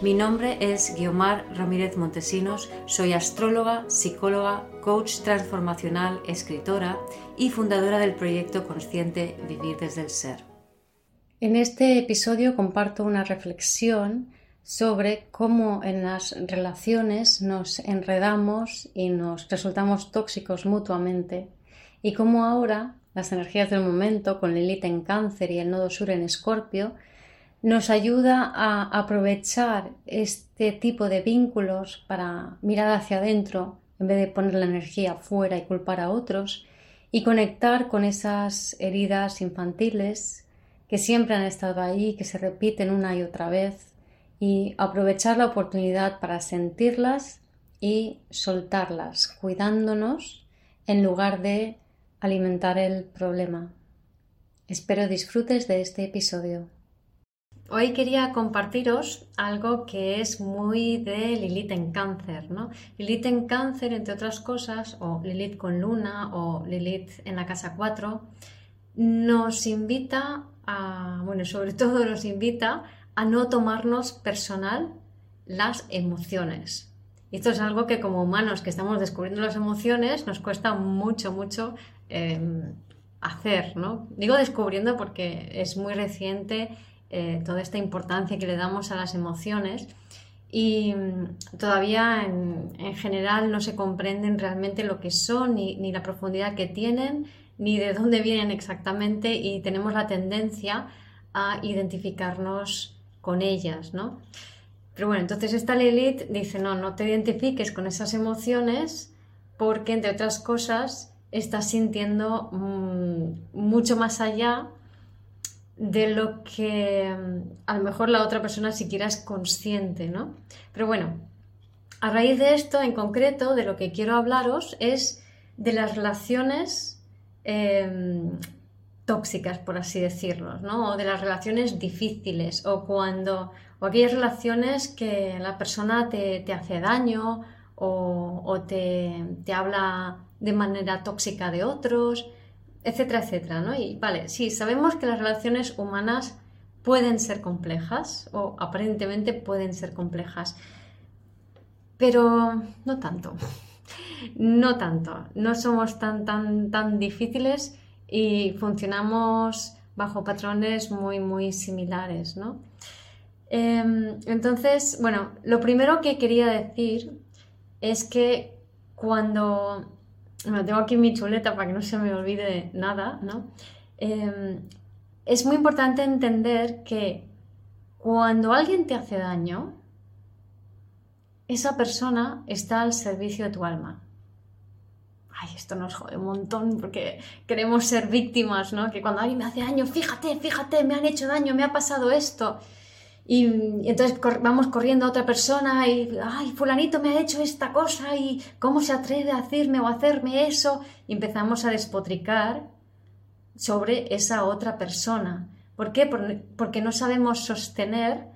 Mi nombre es Guiomar Ramírez Montesinos, soy astróloga, psicóloga, coach transformacional, escritora y fundadora del proyecto consciente Vivir desde el Ser. En este episodio comparto una reflexión sobre cómo en las relaciones nos enredamos y nos resultamos tóxicos mutuamente y cómo ahora las energías del momento con Lilith en cáncer y el nodo sur en escorpio nos ayuda a aprovechar este tipo de vínculos para mirar hacia adentro en vez de poner la energía fuera y culpar a otros y conectar con esas heridas infantiles que siempre han estado ahí, que se repiten una y otra vez y aprovechar la oportunidad para sentirlas y soltarlas, cuidándonos en lugar de alimentar el problema. Espero disfrutes de este episodio. Hoy quería compartiros algo que es muy de Lilith en cáncer, ¿no? Lilith en cáncer, entre otras cosas, o Lilith con luna, o Lilith en la casa 4, nos invita a, bueno, sobre todo nos invita a no tomarnos personal las emociones. Y esto es algo que como humanos que estamos descubriendo las emociones nos cuesta mucho, mucho em, hacer, ¿no? Digo descubriendo porque es muy reciente eh, toda esta importancia que le damos a las emociones y mm, todavía en, general no se comprenden realmente lo que son ni, la profundidad que tienen ni de dónde vienen exactamente y tenemos la tendencia a identificarnos con ellas, ¿no? Pero bueno, entonces esta Lilith dice, no, no te identifiques con esas emociones porque, entre otras cosas, estás sintiendo mm, mucho más allá de lo que mm, a lo mejor la otra persona siquiera es consciente, ¿no? Pero bueno, a raíz de esto en concreto, de lo que quiero hablaros es de las relaciones em, tóxicas, por así decirlo, ¿no? O de las relaciones difíciles, o cuando, o aquellas relaciones que la persona te, hace daño o, te, te habla de manera tóxica de otros etcétera, etcétera, ¿no? Y vale, sí, sabemos que las relaciones humanas pueden ser complejas o aparentemente pueden ser complejas, pero no tanto, no tanto, no somos tan, tan, tan difíciles y funcionamos bajo patrones muy, muy similares, ¿no? Em, entonces, bueno, lo primero que quería decir es que cuando tengo aquí mi chuleta para que no se me olvide nada, ¿no? Em, es muy importante entender que cuando alguien te hace daño, esa persona está al servicio de tu alma. Ay, esto nos jode un montón porque queremos ser víctimas, ¿no? Que cuando alguien me hace daño, fíjate, fíjate, me han hecho daño, me ha pasado esto. Y, entonces vamos corriendo a otra persona y, ay, fulanito me ha hecho esta cosa y cómo se atreve a decirme o a hacerme eso. Y empezamos a despotricar sobre esa otra persona. ¿Por qué? Porque no sabemos sostener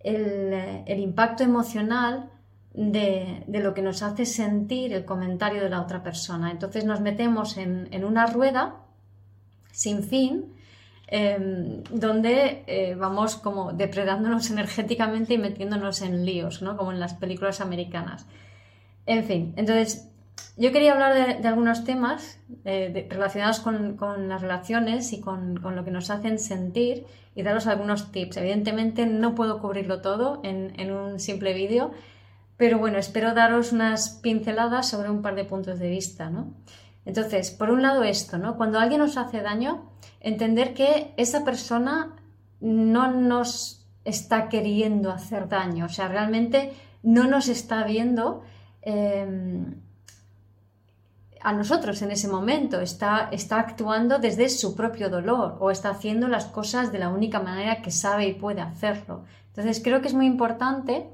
el, impacto emocional de, lo que nos hace sentir el comentario de la otra persona. Entonces nos metemos en, en una rueda sin fin Em, donde eh, vamos como depredándonos energéticamente y metiéndonos en líos, ¿no? Como en las películas americanas. En fin, entonces yo quería hablar de, algunos temas eh, relacionados con, las relaciones y con, lo que nos hacen sentir y daros algunos tips. Evidentemente no puedo cubrirlo todo en, en un simple vídeo, pero bueno, espero daros unas pinceladas sobre un par de puntos de vista, ¿no? Entonces, por un lado esto, ¿no? Cuando alguien nos hace daño, entender que esa persona no nos está queriendo hacer daño, o sea, realmente no nos está viendo em, a nosotros en ese momento, está, está actuando desde su propio dolor o está haciendo las cosas de la única manera que sabe y puede hacerlo. Entonces, creo que es muy importante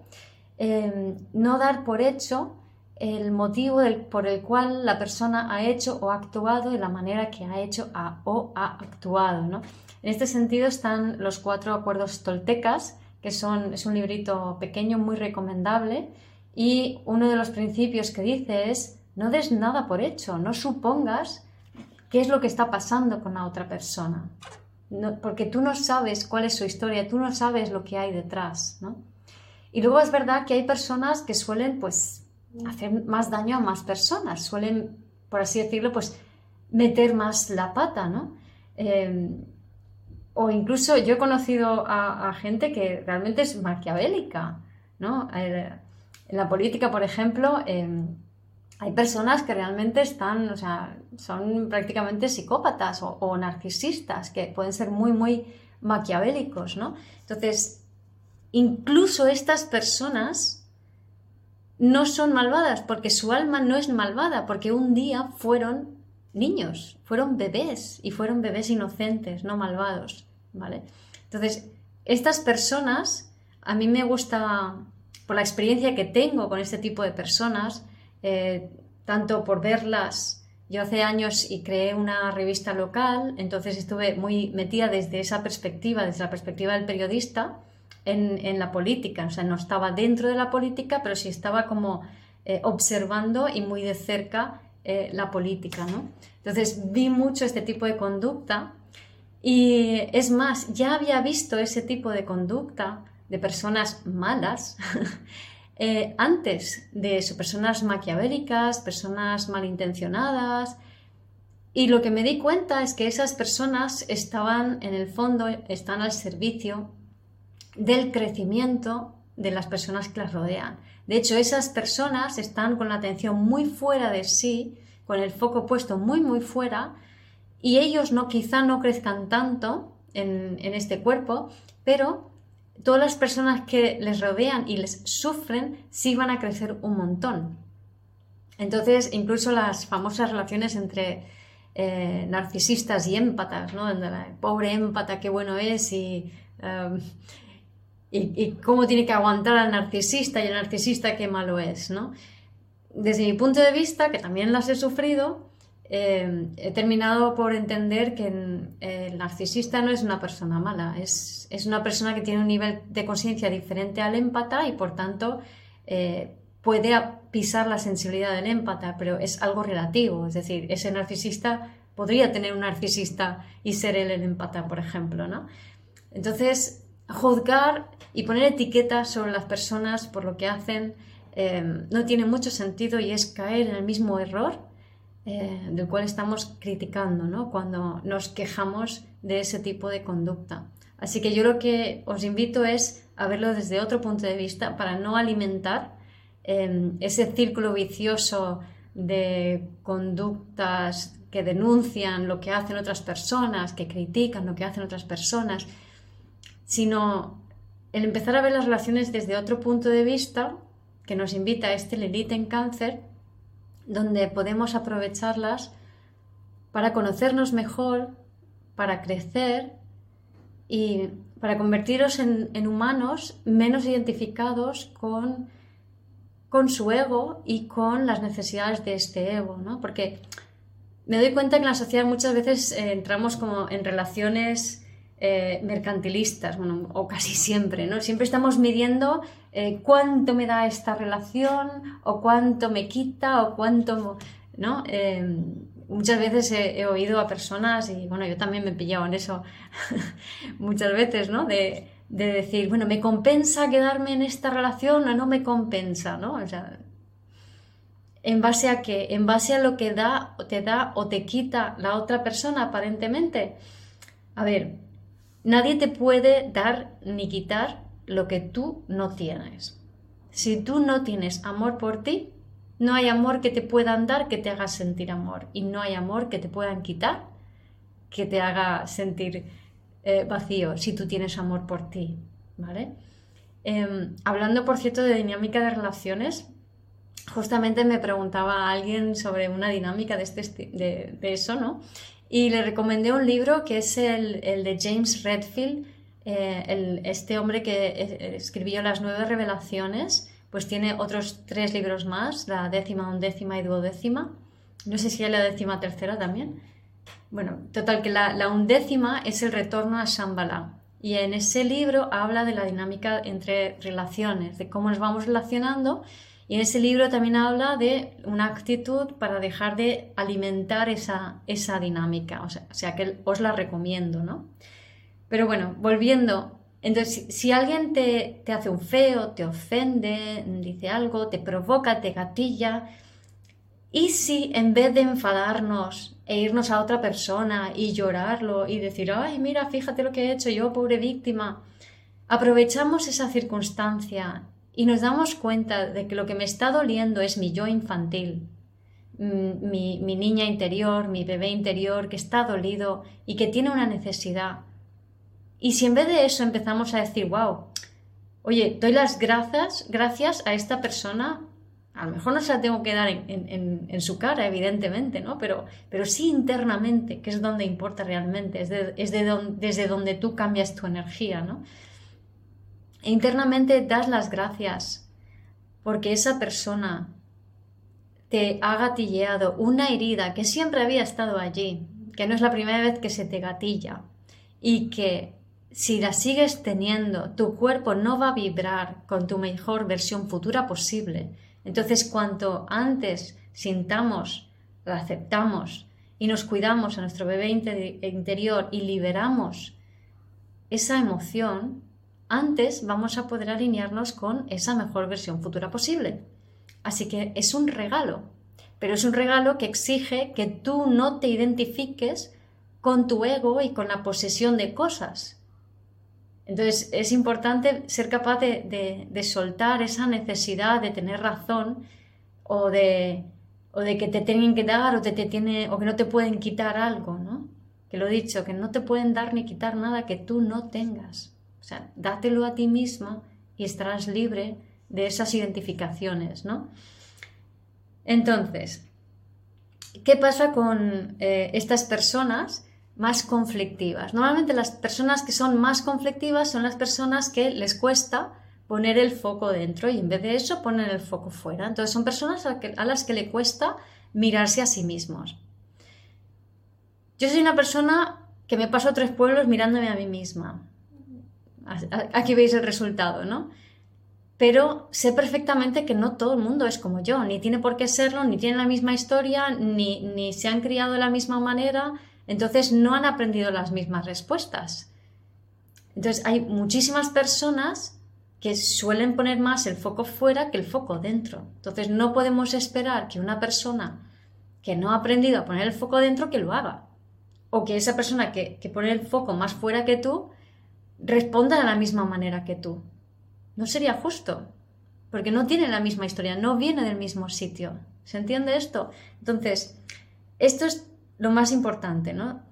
em, no dar por hecho el motivo por el cual la persona ha hecho o ha actuado de la manera que ha hecho o ha actuado. ¿no? En este sentido están los cuatro acuerdos toltecas, que son, es un librito pequeño muy recomendable, y uno de los principios que dice es no des nada por hecho, no supongas qué es lo que está pasando con la otra persona, porque tú no sabes cuál es su historia, tú no sabes lo que hay detrás. ¿no? Y luego es verdad que hay personas que suelen pues hacer más daño a más personas, suelen, por así decirlo, pues meter más la pata, ¿no? Em, o incluso yo he conocido a, gente que realmente es maquiavélica, ¿no? En la política, por ejemplo, em, hay personas que realmente están, o sea, son prácticamente psicópatas o, o, narcisistas, que pueden ser muy, muy maquiavélicos, ¿no? Entonces, incluso estas personas no son malvadas, porque su alma no es malvada, porque un día fueron niños, fueron bebés y fueron bebés inocentes, no malvados, ¿vale? Entonces, estas personas, a mí me gusta, por la experiencia que tengo con este tipo de personas, eh, tanto por verlas, yo hace años y creé una revista local, entonces estuve muy metida desde esa perspectiva, desde la perspectiva del periodista, en, la política, o sea, no estaba dentro de la política, pero sí estaba como eh, observando y muy de cerca eh, la política, ¿no? Entonces vi mucho este tipo de conducta y es más, ya había visto ese tipo de conducta de personas malas eh, antes de eso, personas maquiavélicas, personas malintencionadas. Y lo que me di cuenta es que esas personas estaban, en el fondo, están al servicio del crecimiento de las personas que las rodean. De hecho, esas personas están con la atención muy fuera de sí, con el foco puesto muy, muy fuera, y ellos no, quizá no crezcan tanto en, este cuerpo, pero todas las personas que les rodean y les sufren sí van a crecer un montón. Entonces, incluso las famosas relaciones entre eh, narcisistas y émpatas, ¿no? pobre empata, qué bueno es y eh, y, cómo tiene que aguantar al narcisista y el narcisista qué malo es, ¿no? Desde mi punto de vista, que también las he sufrido, eh, he terminado por entender que el narcisista no es una persona mala, es, es una persona que tiene un nivel de conciencia diferente al empata y por tanto eh, puede pisar la sensibilidad del empata, pero es algo relativo, es decir, ese narcisista podría tener un narcisista y ser él el empata, por ejemplo, ¿no? Entonces, juzgar y poner etiquetas sobre las personas por lo que hacen eh, no tiene mucho sentido y es caer en el mismo error eh, del cual estamos criticando ¿no? cuando nos quejamos de ese tipo de conducta. Así que yo lo que os invito es a verlo desde otro punto de vista para no alimentar eh, ese círculo vicioso de conductas que denuncian lo que hacen otras personas, que critican lo que hacen otras personas, sino el empezar a ver las relaciones desde otro punto de vista que nos invita a este Lilith en cáncer, donde podemos aprovecharlas para conocernos mejor, para crecer y para convertirnos en, humanos menos identificados con, con, su ego y con las necesidades de este ego, ¿no? Porque me doy cuenta que en la sociedad muchas veces eh, entramos como en relaciones eh, mercantilistas, bueno, o casi siempre, ¿no? Siempre estamos midiendo eh, cuánto me da esta relación, o cuánto me quita, o cuánto, ¿no? Em, muchas veces he, oído a personas, y bueno, yo también me he pillado en eso muchas veces, ¿no? De, decir, bueno, ¿me compensa quedarme en esta relación o no me compensa, ¿no? O sea, ¿en base a qué? ¿En base a lo que da, te da o te quita la otra persona aparentemente? A ver, Nadie te puede dar ni quitar lo que tú no tienes. Si tú no tienes amor por ti, no hay amor que te puedan dar que te haga sentir amor y no hay amor que te puedan quitar que te haga sentir eh, vacío si tú tienes amor por ti, ¿vale? Em, hablando, por cierto, de dinámica de relaciones, justamente me preguntaba alguien sobre una dinámica de, este, de eso, ¿no? Y le recomendé un libro que es el, de James Redfield, eh, este hombre que eh, escribió las nueve revelaciones pues tiene otros tres libros más, la décima, undécima y duodécima. No sé si hay la décima tercera también. Bueno, total que la, undécima es el retorno a Shambhala. Y en ese libro habla de la dinámica entre relaciones, de cómo nos vamos relacionando. Y en ese libro también habla de una actitud para dejar de alimentar esa, esa dinámica. O sea, o sea, que os la recomiendo, ¿no? Pero bueno, volviendo entonces, si alguien te, hace un feo, te ofende, dice algo, te provoca, te gatilla, y si en vez de enfadarnos e irnos a otra persona y llorarlo y decir, ay, mira, fíjate lo que he hecho yo, pobre víctima, aprovechamos esa circunstancia y nos damos cuenta de que lo que me está doliendo es mi yo infantil, mi, mi niña interior, mi bebé interior que está dolido y que tiene una necesidad y si en vez de eso empezamos a decir, wow, oye, doy las gracias, gracias a esta persona, a lo mejor no se la tengo que dar en, su cara, evidentemente, ¿no? Pero, pero sí internamente, que es donde importa realmente, es, desde donde tú cambias tu energía, ¿no? E internamente das las gracias porque esa persona te ha gatilleado una herida que siempre había estado allí, que no es la primera vez que se te gatilla y que si la sigues teniendo, tu cuerpo no va a vibrar con tu mejor versión futura posible. Entonces, cuanto antes sintamos, la aceptamos y nos cuidamos a nuestro bebé interior y liberamos esa emoción, antes vamos a poder alinearnos con esa mejor versión futura posible. Así que es un regalo, pero es un regalo que exige que tú no te identifiques con tu ego y con la posesión de cosas, entonces es importante ser capaz de, soltar esa necesidad de tener razón o de, de que te tienen que dar o, te, o que no te pueden quitar algo, ¿no? Que lo he dicho, que no te pueden dar ni quitar nada que tú no tengas. O sea, dátelo a ti misma y estarás libre de esas identificaciones, ¿no? Entonces, ¿qué pasa con eh, estas personas? más conflictivas. Normalmente las personas que son más conflictivas son las personas que les cuesta poner el foco dentro y en vez de eso ponen el foco fuera. Entonces son personas a, las que le cuesta mirarse a sí mismos. Yo soy una persona que me paso tres pueblos mirándome a mí misma. Aquí veis el resultado, ¿no? Pero sé perfectamente que no todo el mundo es como yo, ni tiene por qué serlo, ni tiene la misma historia, ni, ni se han criado de la misma manera, entonces no han aprendido las mismas respuestas. Entonces hay muchísimas personas que suelen poner más el foco fuera que el foco dentro. Entonces no podemos esperar que una persona que no ha aprendido a poner el foco dentro que lo haga. O que esa persona que, que pone el foco más fuera que tú responda de la misma manera que tú. No sería justo, porque no tiene la misma historia, no viene del mismo sitio. ¿Se entiende esto? Entonces, esto es lo más importante, ¿no?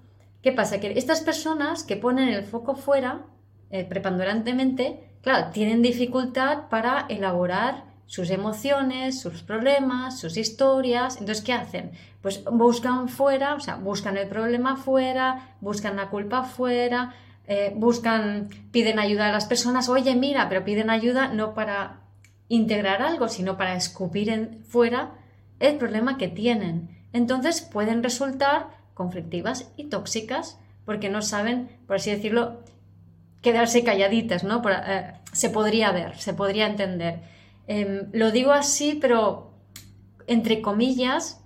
¿Qué pasa? Que estas personas que ponen el foco fuera, eh, preponderantemente, claro, tienen dificultad para elaborar sus emociones, sus problemas, sus historias. Entonces, ¿qué hacen? Pues buscan fuera, o sea, buscan el problema fuera, buscan la culpa fuera, eh, buscan, piden ayuda a las personas. Oye, mira, pero piden ayuda no para integrar algo, sino para escupir en, fuera el problema que tienen entonces pueden resultar conflictivas y tóxicas porque no saben, por así decirlo, quedarse calladitas, ¿no? Eh, se podría ver, se podría entender. Em, lo digo así, pero entre comillas,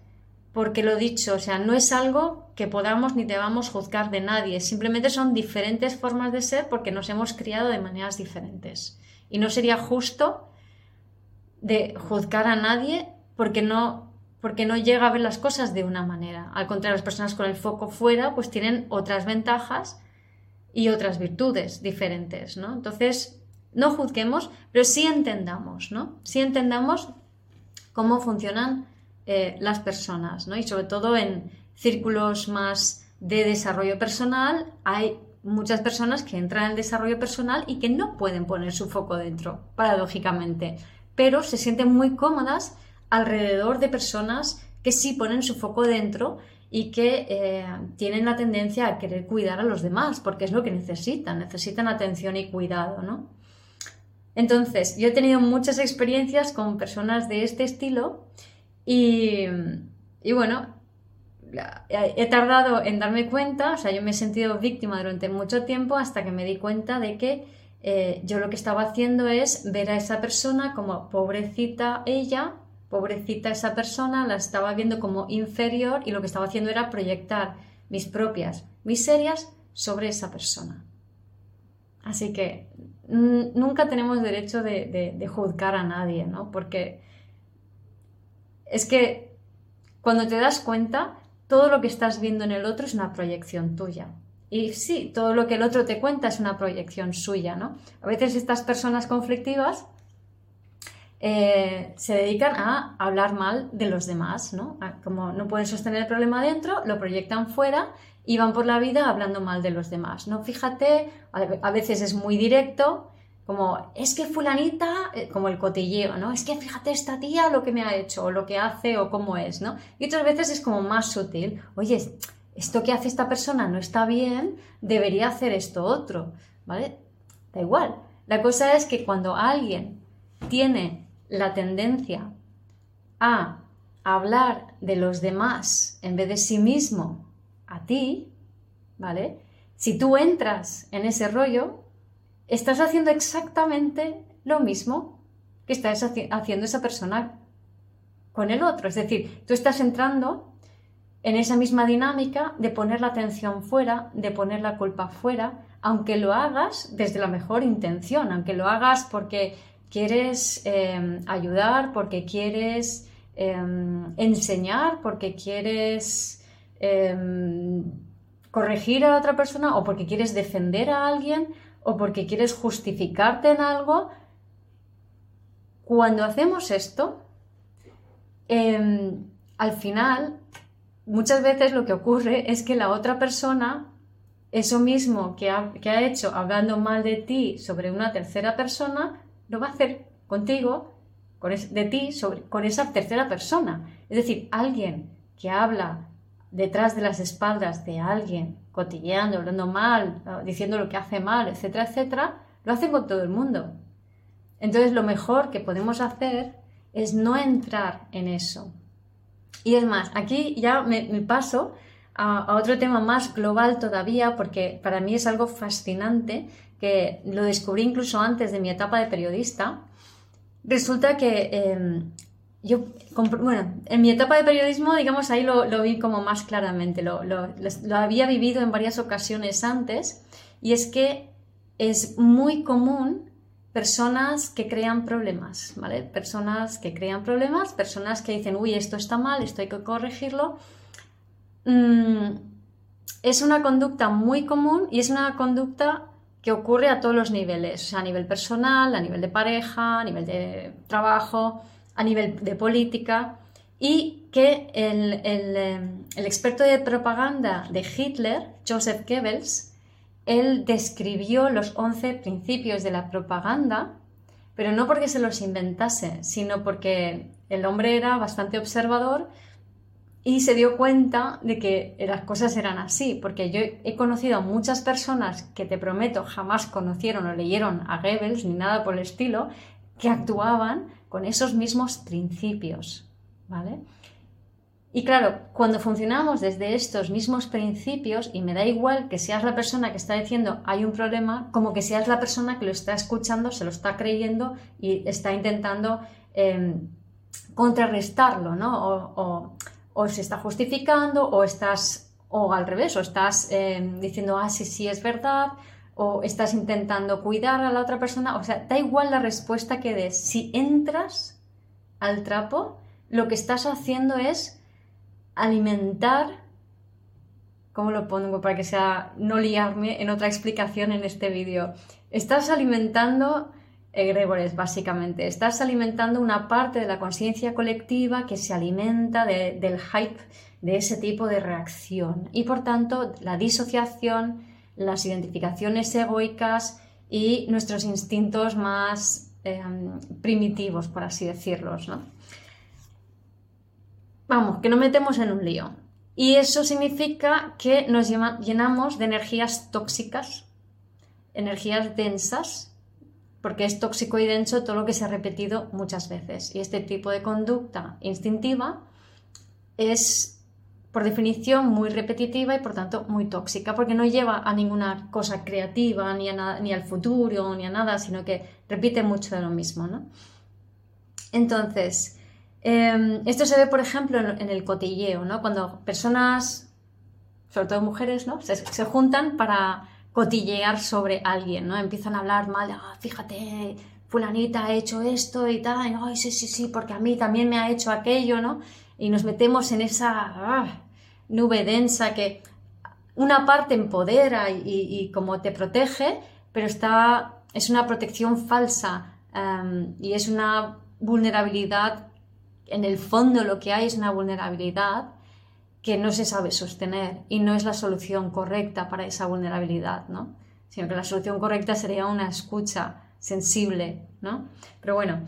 porque lo dicho, o sea, no es algo que podamos ni debamos juzgar de nadie, simplemente son diferentes formas de ser porque nos hemos criado de maneras diferentes. Y no sería justo de juzgar a nadie porque no porque no llega a ver las cosas de una manera. Al contrario, las personas con el foco fuera pues tienen otras ventajas y otras virtudes diferentes, ¿no? Entonces, no juzguemos, pero sí entendamos, ¿no? Sí entendamos cómo funcionan eh, las personas, ¿no? Y sobre todo en círculos más de desarrollo personal hay muchas personas que entran en el desarrollo personal y que no pueden poner su foco dentro, paradójicamente, pero se sienten muy cómodas alrededor de personas que sí ponen su foco dentro y que eh, tienen la tendencia a querer cuidar a los demás, porque es lo que necesitan, necesitan atención y cuidado, ¿no? Entonces, yo he tenido muchas experiencias con personas de este estilo y, bueno, he tardado en darme cuenta, o sea, yo me he sentido víctima durante mucho tiempo hasta que me di cuenta de que eh, yo lo que estaba haciendo es ver a esa persona como pobrecita ella, pobrecita esa persona, la estaba viendo como inferior y lo que estaba haciendo era proyectar mis propias miserias sobre esa persona. Así que nunca tenemos derecho de, juzgar a nadie, ¿no? Porque es que cuando te das cuenta, todo lo que estás viendo en el otro es una proyección tuya. Y sí, todo lo que el otro te cuenta es una proyección suya, ¿no? A veces estas personas conflictivas eh, se dedican a hablar mal de los demás, ¿no? como no pueden sostener el problema dentro, lo proyectan fuera y van por la vida hablando mal de los demás, ¿no? Fíjate, a veces es muy directo, como, es que fulanita, eh, como el cotilleo, ¿no? Es que fíjate esta tía lo que me ha hecho, o lo que hace, o cómo es, ¿no? Y otras veces es como más sutil, oye, esto que hace esta persona no está bien, debería hacer esto otro, ¿vale? Da igual. La cosa es que cuando alguien tiene la tendencia a hablar de los demás en vez de sí mismo a ti, ¿vale? Si tú entras en ese rollo, estás haciendo exactamente lo mismo que está haciendo esa persona con el otro. Es decir, tú estás entrando en esa misma dinámica de poner la atención fuera, de poner la culpa fuera, aunque lo hagas desde la mejor intención, aunque lo hagas porque quieres em, ayudar, porque quieres em, enseñar, porque quieres em, corregir a otra persona o porque quieres defender a alguien o porque quieres justificarte en algo, cuando hacemos esto, em, al final, muchas veces lo que ocurre es que la otra persona, eso mismo que ha, hecho hablando mal de ti sobre una tercera persona, lo va a hacer contigo, con de ti, sobre, con esa tercera persona. Es decir, alguien que habla detrás de las espaldas de alguien, cotilleando, hablando mal, diciendo lo que hace mal, etcétera, etcétera, lo hacen con todo el mundo. Entonces lo mejor que podemos hacer es no entrar en eso. Y es más, aquí ya me, paso a, otro tema más global todavía, porque para mí es algo fascinante, que lo descubrí incluso antes de mi etapa de periodista. Resulta que em, yo, bueno, en mi etapa de periodismo, digamos, ahí lo, vi como más claramente, lo, había vivido en varias ocasiones antes, y es que es muy común personas que crean problemas, ¿vale? Personas que crean problemas, personas que dicen, uy, esto está mal, esto hay que corregirlo. Mm, es una conducta muy común y es una conducta que ocurre a todos los niveles, o sea, a nivel personal, a nivel de pareja, a nivel de trabajo a nivel de política y que el, em, el, experto de propaganda de Hitler, Joseph Goebbels, él describió los 11 principios de la propaganda, pero no porque se los inventase, sino porque el hombre era bastante observador y se dio cuenta de que las cosas eran así, porque yo he conocido a muchas personas que te prometo jamás conocieron o leyeron a Goebbels ni nada por el estilo, que actuaban con esos mismos principios, ¿vale? Y claro, cuando funcionamos desde estos mismos principios, y me da igual que seas la persona que está diciendo hay un problema, como que seas la persona que lo está escuchando, se lo está creyendo y está intentando em, contrarrestarlo, ¿no? O, se está justificando, o estás, o al revés, o estás em, diciendo, ah, sí, sí, es verdad, o estás intentando cuidar a la otra persona, o sea, da igual la respuesta que des. Si entras al trapo, lo que estás haciendo es alimentar, ¿cómo lo pongo para que sea no liarme en otra explicación en este vídeo? Estás alimentando egregores, básicamente. Estás alimentando una parte de la conciencia colectiva que se alimenta del hype de ese tipo de reacción. Y por tanto, la disociación, las identificaciones egoicas y nuestros instintos más em, primitivos, por así decirlos. Vamos, que nos metemos en un lío. Y eso significa que nos llenamos de energías tóxicas, energías densas, porque es tóxico y denso todo lo que se ha repetido muchas veces. Y este tipo de conducta instintiva es, por definición, muy repetitiva y por tanto muy tóxica, porque no lleva a ninguna cosa creativa, ni, ni al futuro, ni a nada, sino que repite mucho de lo mismo. ¿no? Entonces, em, esto se ve, por ejemplo, en, el cotilleo, ¿no? cuando personas, sobre todo mujeres, ¿no? se juntan para cotillear sobre alguien, ¿no? Empiezan a hablar mal de, ah, fíjate, fulanita ha hecho esto y tal, y, ay, sí, sí, sí, porque a mí también me ha hecho aquello, ¿no? Y nos metemos en esa ah, nube densa que una parte empodera y, como te protege, pero está, es una protección falsa em, y es una vulnerabilidad, en el fondo lo que hay es una vulnerabilidad que no se sabe sostener y no es la solución correcta para esa vulnerabilidad, ¿no? Sino que la solución correcta sería una escucha sensible, ¿no? Pero bueno,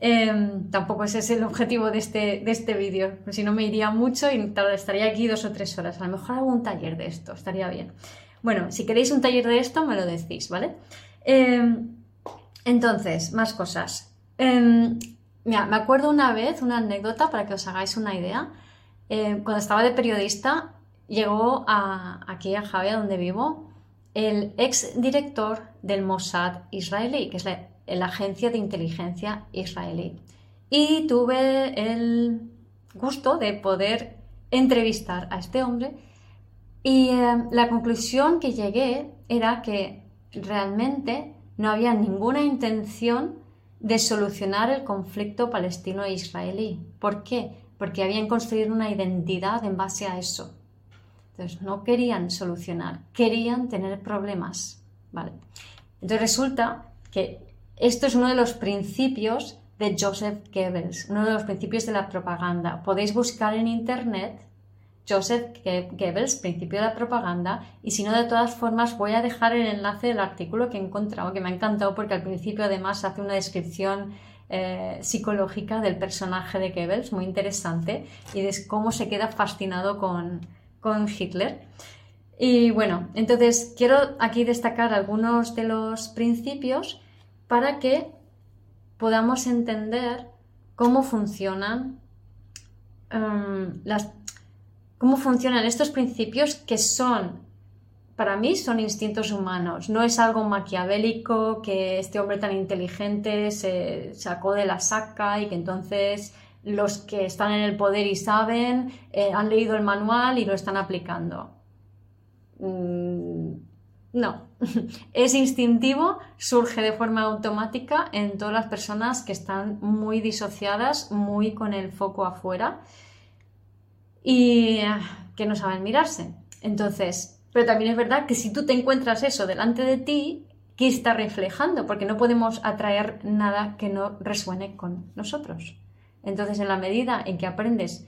em, tampoco ese es el objetivo de este, de este vídeo, si no me iría mucho y estaría aquí dos o tres horas. A lo mejor hago un taller de esto, estaría bien. Bueno, si queréis un taller de esto, me lo decís, ¿vale? Em, entonces, más cosas. Em, mira, me acuerdo una vez, una anécdota para que os hagáis una idea. Eh, cuando estaba de periodista, llegó aquí a Javier, donde vivo, el ex director del Mossad israelí, que es la, agencia de inteligencia israelí. Y tuve el gusto de poder entrevistar a este hombre y eh, la conclusión que llegué era que realmente no había ninguna intención de solucionar el conflicto palestino-israelí. ¿Por qué? porque habían construido una identidad en base a eso. Entonces no querían solucionar, querían tener problemas. ¿vale? Entonces resulta que esto es uno de los principios de Joseph Goebbels, uno de los principios de la propaganda. Podéis buscar en internet Joseph Goebbels, principio de la propaganda, y si no, de todas formas voy a dejar el enlace del artículo que he encontrado, que me ha encantado porque al principio además hace una descripción eh, psicológica del personaje de Goebbels, muy interesante, y de cómo se queda fascinado con, con Hitler. Y bueno, entonces quiero aquí destacar algunos de los principios para que podamos entender cómo funcionan em, las, cómo funcionan estos principios que son para mí son instintos humanos. No es algo maquiavélico que este hombre tan inteligente se sacó de la saca y que entonces los que están en el poder y saben eh, han leído el manual y lo están aplicando. Mm, no, es instintivo, surge de forma automática en todas las personas que están muy disociadas, muy con el foco afuera y ah, que no saben mirarse. Entonces, pero también es verdad que si tú te encuentras eso delante de ti, ¿qué está reflejando? Porque no podemos atraer nada que no resuene con nosotros. Entonces, en la medida en que aprendes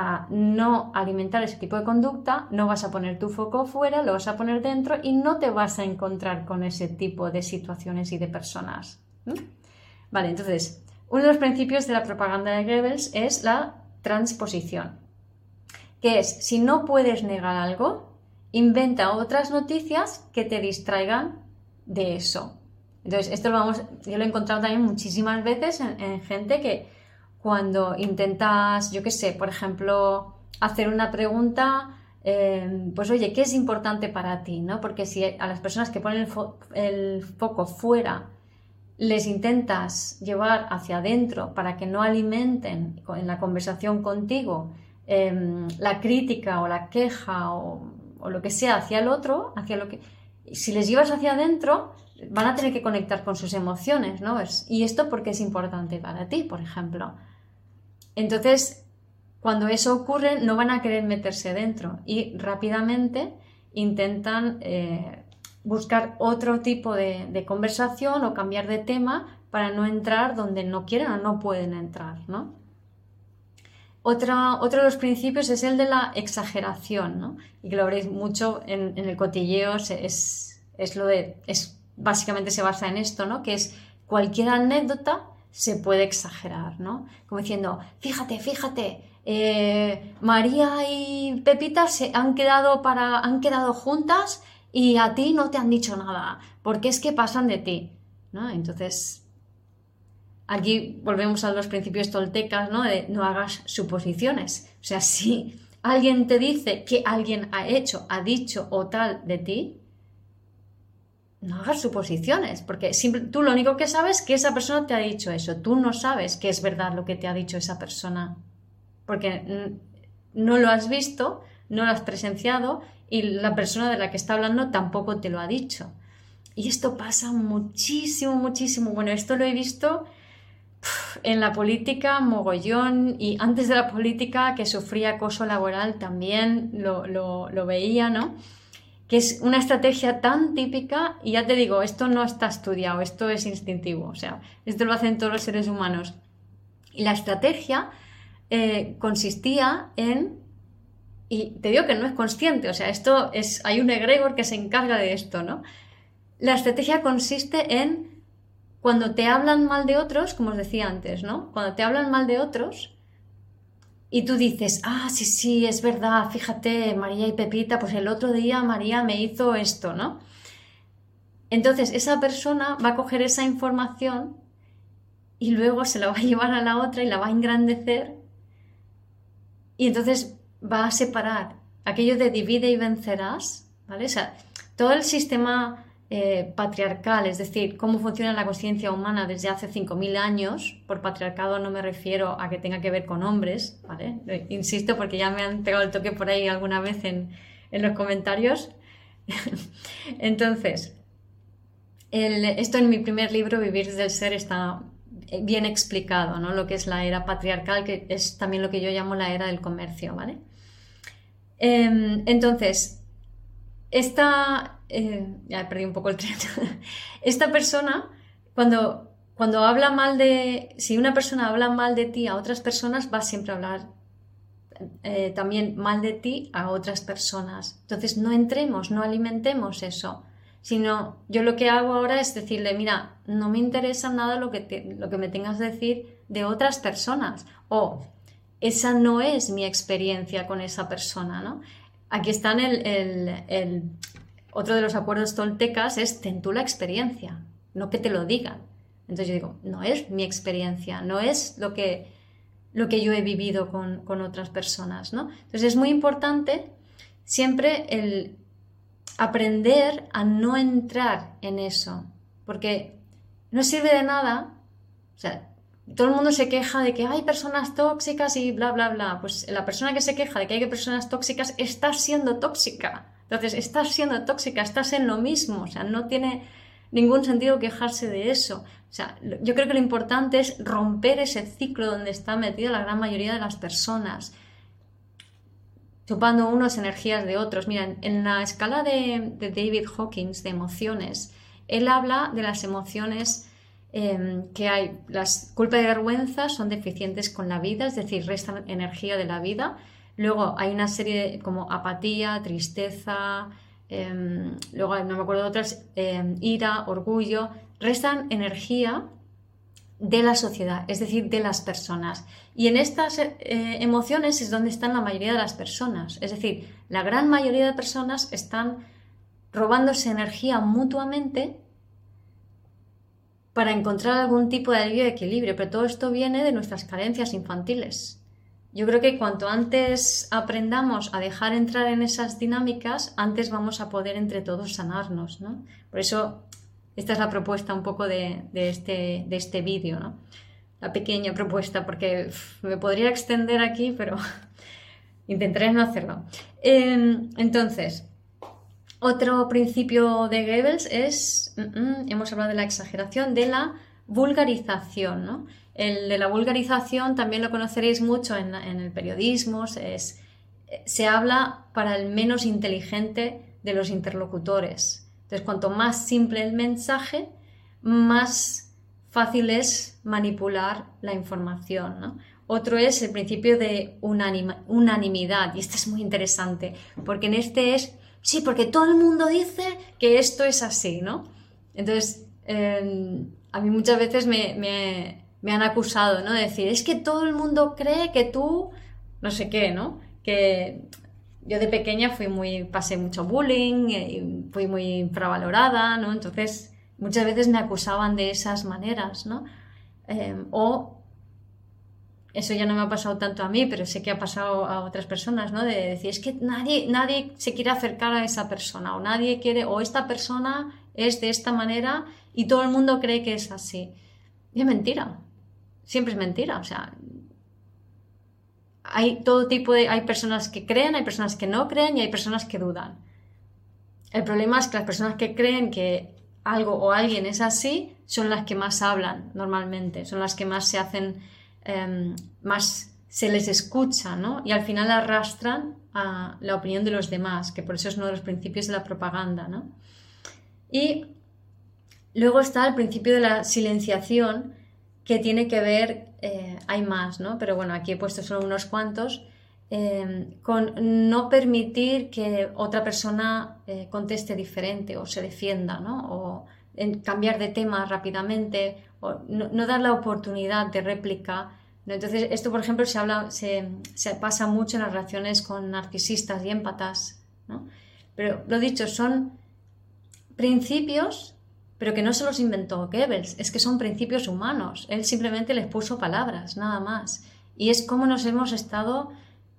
a no alimentar ese tipo de conducta, no vas a poner tu foco fuera, lo vas a poner dentro y no te vas a encontrar con ese tipo de situaciones y de personas. Vale, entonces, uno de los principios de la propaganda de Goebbels es la transposición, que es, si no puedes negar algo, inventa otras noticias que te distraigan de eso. Entonces, esto lo vamos, yo lo he encontrado también muchísimas veces en, gente que cuando intentas, yo qué sé, por ejemplo, hacer una pregunta, em, pues oye, ¿qué es importante para ti? ¿no? Porque si a las personas que ponen el, foco fuera les intentas llevar hacia adentro para que no alimenten en la conversación contigo em, la crítica o la queja o o lo que sea hacia el otro, hacia lo que... Si les llevas hacia adentro, van a tener que conectar con sus emociones, ¿no? Y esto porque es importante para ti, por ejemplo. Entonces, cuando eso ocurre, no van a querer meterse dentro y rápidamente intentan eh, buscar otro tipo de, conversación o cambiar de tema para no entrar donde no quieren o no pueden entrar, ¿no? otro de los principios es el de la exageración, ¿no? Y que lo veréis mucho en, el cotilleo, es, lo de, es, básicamente se basa en esto, ¿no? Que es cualquier anécdota se puede exagerar, ¿no? Como diciendo, fíjate, fíjate, eh, María y Pepita se han quedado, para, han quedado juntas y a ti no te han dicho nada, porque es que pasan de ti. ¿no? Entonces, aquí volvemos a los principios toltecas, ¿no? No hagas suposiciones. O sea, si alguien te dice que alguien ha hecho, ha dicho o tal de ti, no hagas suposiciones, porque tú lo único que sabes es que esa persona te ha dicho eso, tú no sabes que es verdad lo que te ha dicho esa persona, porque no lo has visto, no lo has presenciado y la persona de la que está hablando tampoco te lo ha dicho. Y esto pasa muchísimo, muchísimo. Bueno, esto lo he visto en la política, mogollón, y antes de la política, que sufría acoso laboral, también lo, lo veía, ¿no? Que es una estrategia tan típica y ya te digo, esto no está estudiado, esto es instintivo, o sea, esto lo hacen todos los seres humanos. Y la estrategia eh, consistía en, y te digo que no es consciente, o sea, esto es, hay un egregor que se encarga de esto, ¿no? La estrategia consiste en, cuando te hablan mal de otros, como os decía antes, ¿no? Cuando te hablan mal de otros, y tú dices, ah, sí, sí, es verdad, fíjate, María y Pepita, pues el otro día María me hizo esto, ¿no? Entonces esa persona va a coger esa información y luego se la va a llevar a la otra y la va a engrandecer y entonces va a separar aquello de divide y vencerás, ¿vale? O sea, todo el sistema eh, patriarcal, es decir, cómo funciona la conciencia humana desde hace 5.000 años. Por patriarcado no me refiero a que tenga que ver con hombres, ¿vale? Insisto porque ya me han pegado el toque por ahí alguna vez en, los comentarios. Entonces, esto en mi primer libro, Vivir desde el Ser, está bien explicado, ¿no? Lo que es la era patriarcal, que es también lo que yo llamo la era del comercio, ¿vale? Em, entonces, esta, eh, ya perdido un poco el tren. Esta persona, cuando, cuando habla mal de, si una persona habla mal de ti a otras personas, va siempre a hablar eh, también mal de ti a otras personas. Entonces no entremos, no alimentemos eso, sino yo lo que hago ahora es decirle, mira, no me interesa nada lo que, lo que me tengas que decir de otras personas o esa no es mi experiencia con esa persona, ¿no? Aquí está el, el, otro de los acuerdos toltecas es ten tú la experiencia, no que te lo digan. Entonces yo digo, no es mi experiencia, no es lo que, lo que yo he vivido con, otras personas, ¿no? Entonces es muy importante siempre el aprender a no entrar en eso, porque no sirve de nada, o sea, todo el mundo se queja de que hay personas tóxicas y bla, bla, bla. Pues la persona que se queja de que hay personas tóxicas está siendo tóxica. Entonces, estás siendo tóxica, estás en lo mismo, o sea, no tiene ningún sentido quejarse de eso. O sea, yo creo que lo importante es romper ese ciclo donde está metida la gran mayoría de las personas, chupando unos energías de otros. Mira, en la escala de, David Hawkins de emociones, él habla de las emociones em, que hay. Las culpa y vergüenza son deficientes con la vida, es decir, restan energía de la vida Luego hay una serie como apatía, tristeza, em, luego no me acuerdo de otras, em, ira, orgullo, restan energía de la sociedad, es decir, de las personas. Y en estas eh, emociones es donde están la mayoría de las personas. Es decir, la gran mayoría de personas están robándose energía mutuamente para encontrar algún tipo de alivio de equilibrio, pero todo esto viene de nuestras carencias infantiles. Yo creo que cuanto antes aprendamos a dejar entrar en esas dinámicas, antes vamos a poder entre todos sanarnos, ¿no? Por eso esta es la propuesta un poco de, este, de este vídeo, ¿no? La pequeña propuesta, porque me podría extender aquí, pero intentaré no hacerlo. Em, entonces, otro principio de Goebbels es, mm, mm, hemos hablado de la exageración, de la vulgarización, ¿no? El de la vulgarización también lo conoceréis mucho en, el periodismo, es, se habla para el menos inteligente de los interlocutores. Entonces, cuanto más simple el mensaje, más fácil es manipular la información. Otro es el principio de unanimidad, y este es muy interesante, porque en este es, sí, porque todo el mundo dice que esto es así, ¿no? Entonces, em, a mí muchas veces me, me han acusado, ¿no? De decir, es que todo el mundo cree que tú, no sé qué, ¿no? Que yo de pequeña fui muy, pasé mucho bullying, y fui muy infravalorada, ¿no? Entonces, muchas veces me acusaban de esas maneras, ¿no? Em, o eso ya no me ha pasado tanto a mí, pero sé que ha pasado a otras personas, ¿no? De decir, es que nadie, nadie se quiere acercar a esa persona, o nadie quiere, o esta persona es de esta manera y todo el mundo cree que es así. Y es mentira. Siempre es mentira. O sea, hay todo tipo de. Hay personas que creen, hay personas que no creen y hay personas que dudan. El problema es que las personas que creen que algo o alguien es así son las que más hablan normalmente, son las que más se hacen, em, más se les escucha, ¿no? Y al final arrastran a la opinión de los demás, que por eso es uno de los principios de la propaganda, ¿no? Y luego está el principio de la silenciación, que tiene que ver, eh, hay más, ¿no? Pero bueno, aquí he puesto solo unos cuantos, em, con no permitir que otra persona eh, conteste diferente o se defienda, ¿no? O cambiar de tema rápidamente, o no, dar la oportunidad de réplica. Entonces, esto, por ejemplo, se, habla, se, se, pasa mucho en las relaciones con narcisistas y empatas, ¿no? Pero lo dicho, son principios, pero que no se los inventó Goebbels, es que son principios humanos. Él simplemente les puso palabras, nada más. Y es como nos hemos estado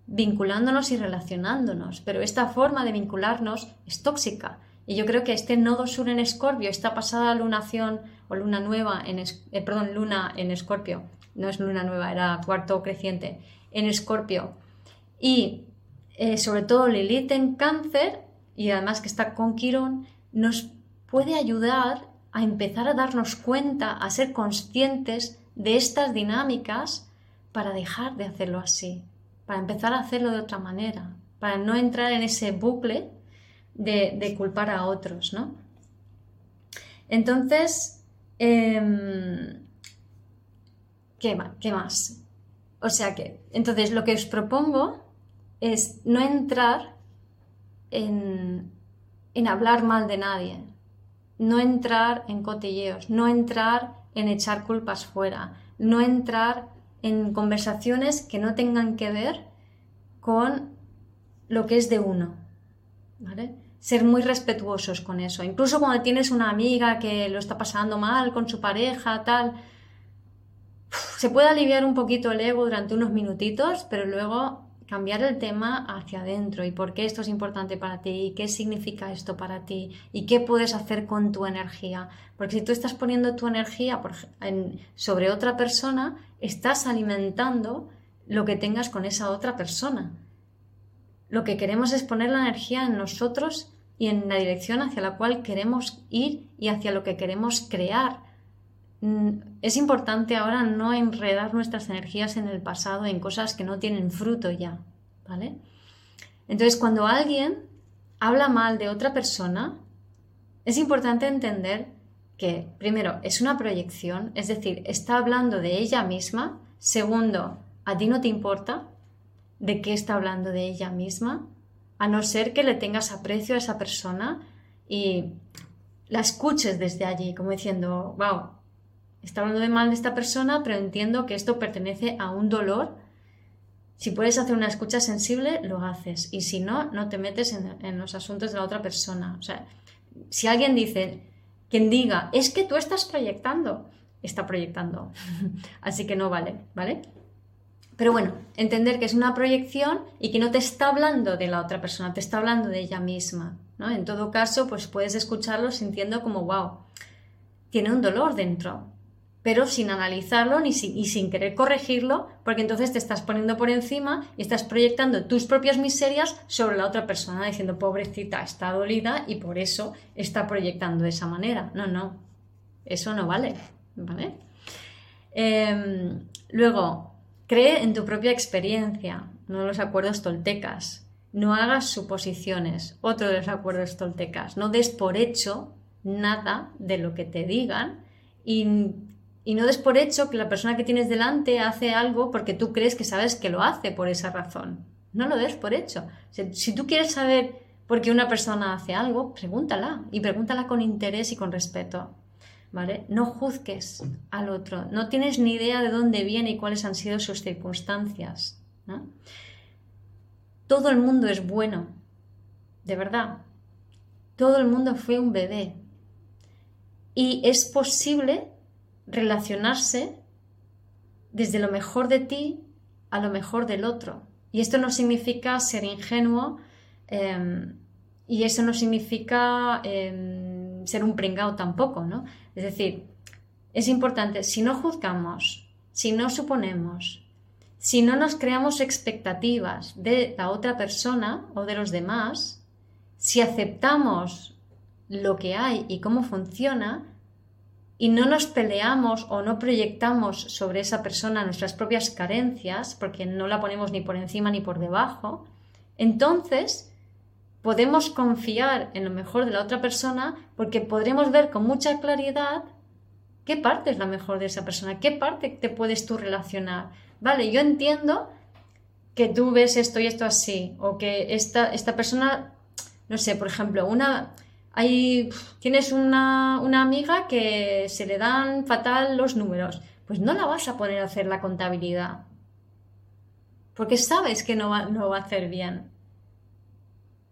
vinculándonos y relacionándonos. Pero esta forma de vincularnos es tóxica. Y yo creo que este nodo sur en Escorpio, esta pasada lunación o luna nueva, en eh, perdón, luna en Escorpio, no es luna nueva, era cuarto creciente, en Escorpio. Y eh, sobre todo Lilith en cáncer, y además que está con Quirón, nos puede ayudar a empezar a darnos cuenta, a ser conscientes de estas dinámicas para dejar de hacerlo así, para empezar a hacerlo de otra manera, para no entrar en ese bucle de, culpar a otros, ¿no? Entonces, em, ¿qué, ¿qué más? O sea que, entonces lo que os propongo es no entrar en, en hablar mal de nadie, no entrar en cotilleos, no entrar en echar culpas fuera, no entrar en conversaciones que no tengan que ver con lo que es de uno. ¿vale? Ser muy respetuosos con eso. Incluso cuando tienes una amiga que lo está pasando mal con su pareja, tal, se puede aliviar un poquito el ego durante unos minutitos, pero luego cambiar el tema hacia adentro y por qué esto es importante para ti y qué significa esto para ti y qué puedes hacer con tu energía. Porque si tú estás poniendo tu energía sobre otra persona, estás alimentando lo que tengas con esa otra persona. Lo que queremos es poner la energía en nosotros y en la dirección hacia la cual queremos ir y hacia lo que queremos crear es importante ahora no enredar nuestras energías en el pasado en cosas que no tienen fruto ya, ¿vale? Entonces, cuando alguien habla mal de otra persona, es importante entender que, primero, es una proyección, es decir, está hablando de ella misma. Segundo, a ti no te importa de qué está hablando de ella misma, a no ser que le tengas aprecio a esa persona y la escuches desde allí, como diciendo, wow, está hablando de mal de esta persona, pero entiendo que esto pertenece a un dolor. Si puedes hacer una escucha sensible, lo haces. Y si no, no te metes en, los asuntos de la otra persona. O sea, si alguien dice, quien diga, es que tú estás proyectando, está proyectando. Así que no vale, ¿vale? Pero bueno, entender que es una proyección y que no te está hablando de la otra persona, te está hablando de ella misma. ¿no? En todo caso, pues puedes escucharlo sintiendo como, wow, tiene un dolor dentro, pero sin analizarlo ni y sin querer corregirlo, porque entonces te estás poniendo por encima y estás proyectando tus propias miserias sobre la otra persona, diciendo, pobrecita, está dolida y por eso está proyectando de esa manera. No, no, eso no vale, ¿vale? Em, luego, cree en tu propia experiencia, no los acuerdos toltecas. No hagas suposiciones, otro de los acuerdos toltecas. No des por hecho nada de lo que te digan y y no des por hecho que la persona que tienes delante hace algo porque tú crees que sabes que lo hace por esa razón. No lo des por hecho. Si, tú quieres saber por qué una persona hace algo, pregúntala y pregúntala con interés y con respeto. ¿Vale? No juzgues al otro. No tienes ni idea de dónde viene y cuáles han sido sus circunstancias. Todo el mundo es bueno. De verdad. Todo el mundo fue un bebé y es posible relacionarse desde lo mejor de ti a lo mejor del otro. Y esto no significa ser ingenuo em, y eso no significa em, ser un pringao tampoco, ¿no? Es decir, es importante, si no juzgamos, si no suponemos, si no nos creamos expectativas de la otra persona o de los demás, si aceptamos lo que hay y cómo funciona, y no nos peleamos o no proyectamos sobre esa persona nuestras propias carencias, porque no la ponemos ni por encima ni por debajo, entonces podemos confiar en lo mejor de la otra persona porque podremos ver con mucha claridad qué parte es la mejor de esa persona, qué parte te puedes tú relacionar. Vale, yo entiendo que tú ves esto y esto así, o que esta, esta persona, no sé, por ejemplo, una tienes una, amiga que se le dan fatal los números, pues no la vas a poner a hacer la contabilidad, porque sabes que no va, no va a hacer bien.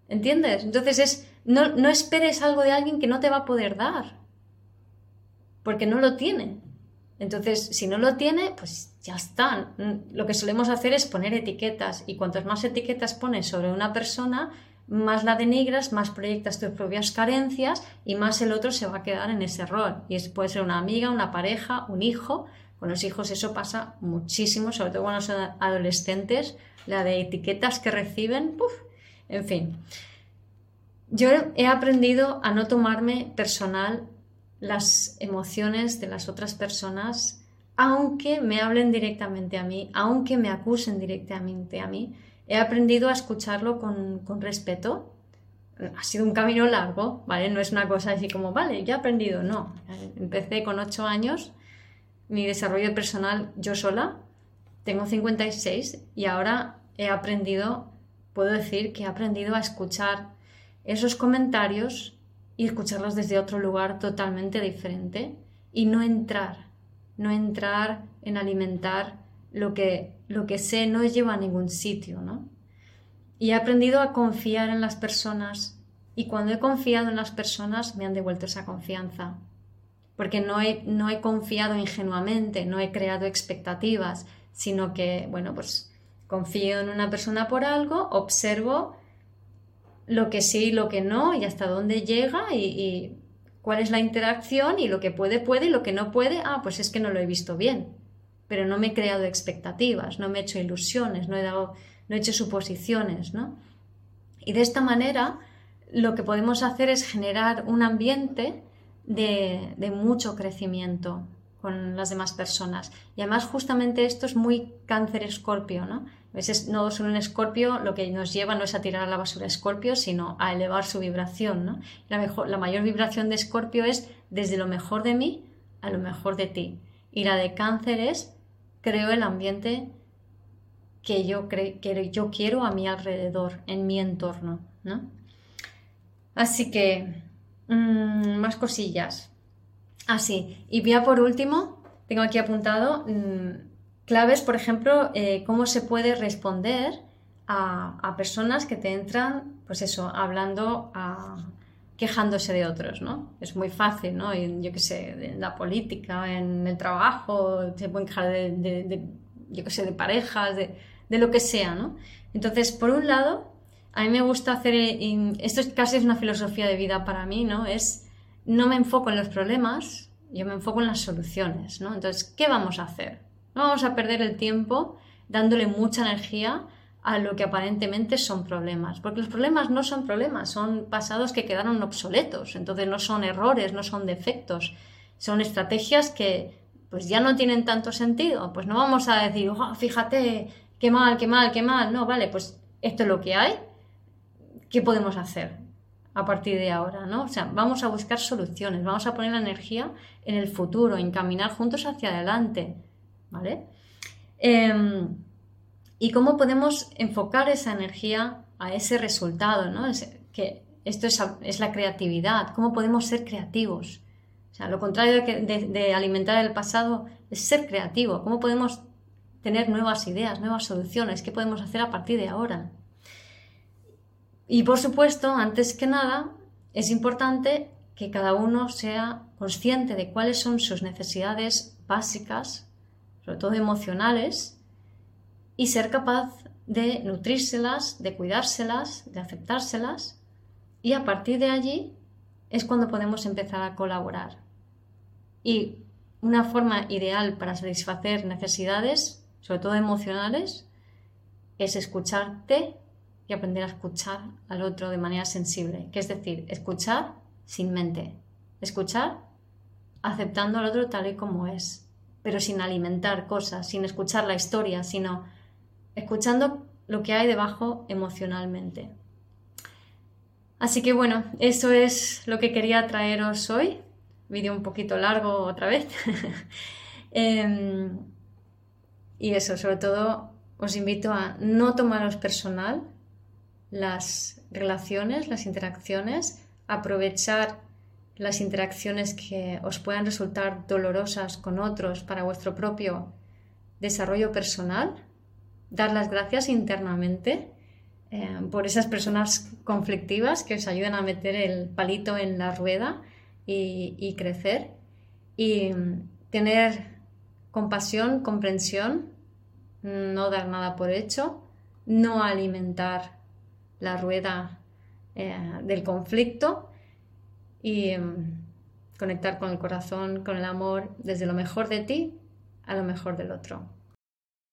¿Entiendes? Entonces es, no, no esperes algo de alguien que no te va a poder dar, porque no lo tiene. Entonces, si no lo tiene, pues ya está. Lo que solemos hacer es poner etiquetas y cuantas más etiquetas pones sobre una persona, más la denigras, más proyectas tus propias carencias y más el otro se va a quedar en ese rol. Y es, puede ser una amiga, una pareja, un hijo. Con los hijos eso pasa muchísimo, sobre todo cuando son adolescentes, la de etiquetas que reciben, en fin. Yo he aprendido a no tomarme personal las emociones de las otras personas, aunque me hablen directamente a mí, aunque me acusen directamente a mí, he aprendido a escucharlo con, respeto. Ha sido un camino largo, ¿vale? No es una cosa así como, vale, ya he aprendido, no. Empecé con ocho años mi desarrollo personal yo sola, tengo 56 y ahora he aprendido, puedo decir que he aprendido a escuchar esos comentarios y escucharlos desde otro lugar totalmente diferente y no entrar, no entrar en alimentar lo que, lo que sé no lleva a ningún sitio, ¿no? Y he aprendido a confiar en las personas y cuando he confiado en las personas me han devuelto esa confianza. Porque no he, no he confiado ingenuamente, no he creado expectativas, sino que, bueno, pues confío en una persona por algo, observo lo que sí y lo que no y hasta dónde llega y, y cuál es la interacción y lo que puede, puede y lo que no puede, ah, pues es que no lo he visto bien pero no me he creado expectativas, no me he hecho ilusiones, no he, dado, no he hecho suposiciones, ¿no? Y de esta manera lo que podemos hacer es generar un ambiente de, mucho crecimiento con las demás personas. Y además justamente esto es muy cáncer escorpio, ¿no? A veces no solo un escorpio lo que nos lleva no es a tirar a la basura escorpio, sino a elevar su vibración, ¿no? La, mejor, la mayor vibración de escorpio es desde lo mejor de mí a lo mejor de ti. Y la de cáncer es creo el ambiente que yo, que yo quiero a mi alrededor, en mi entorno. ¿no? Así que, mm, más cosillas. Así, ah, y ya por último, tengo aquí apuntado mm, claves, por ejemplo, eh, cómo se puede responder a, a, personas que te entran, pues eso, hablando a, quejándose de otros, ¿no? Es muy fácil, ¿no? yo qué sé, en la política, en el trabajo, se pueden quejar de, yo qué sé, de parejas, de, lo que sea, ¿no? Entonces, por un lado, a mí me gusta hacer, esto es, casi es una filosofía de vida para mí, ¿no? Es, no me enfoco en los problemas, yo me enfoco en las soluciones, ¿no? Entonces, ¿qué vamos a hacer? No vamos a perder el tiempo dándole mucha energía a lo que aparentemente son problemas. Porque los problemas no son problemas, son pasados que quedaron obsoletos, entonces no son errores, no son defectos, son estrategias que pues ya no tienen tanto sentido. Pues no vamos a decir, oh, fíjate, qué mal, qué mal, qué mal. No, vale, pues esto es lo que hay, ¿qué podemos hacer? a partir de ahora, ¿no? O sea, vamos a buscar soluciones, vamos a poner la energía en el futuro, en caminar juntos hacia adelante, ¿vale? Em, y cómo podemos enfocar esa energía a ese resultado, ¿no? que esto es, la creatividad, cómo podemos ser creativos. O sea, lo contrario de, alimentar el pasado es ser creativo, cómo podemos tener nuevas ideas, nuevas soluciones, qué podemos hacer a partir de ahora. Y por supuesto, antes que nada, es importante que cada uno sea consciente de cuáles son sus necesidades básicas, sobre todo emocionales, y ser capaz de nutrírselas, de cuidárselas, de aceptárselas, y a partir de allí es cuando podemos empezar a colaborar. Y una forma ideal para satisfacer necesidades, sobre todo emocionales, es escucharte y aprender a escuchar al otro de manera sensible, que es decir, escuchar sin mente, escuchar aceptando al otro tal y como es, pero sin alimentar cosas, sin escuchar la historia, sino escuchando lo que hay debajo emocionalmente. Así que bueno, eso es lo que quería traeros hoy. Vídeo un poquito largo otra vez. Em, y eso, sobre todo, os invito a no tomaros personal las relaciones, las interacciones, aprovechar las interacciones que os puedan resultar dolorosas con otros para vuestro propio desarrollo personal, dar las gracias internamente eh, por esas personas conflictivas que os ayudan a meter el palito en la rueda y, crecer y tener compasión, comprensión, no dar nada por hecho, no alimentar la rueda eh, del conflicto y em, conectar con el corazón, con el amor, desde lo mejor de ti a lo mejor del otro.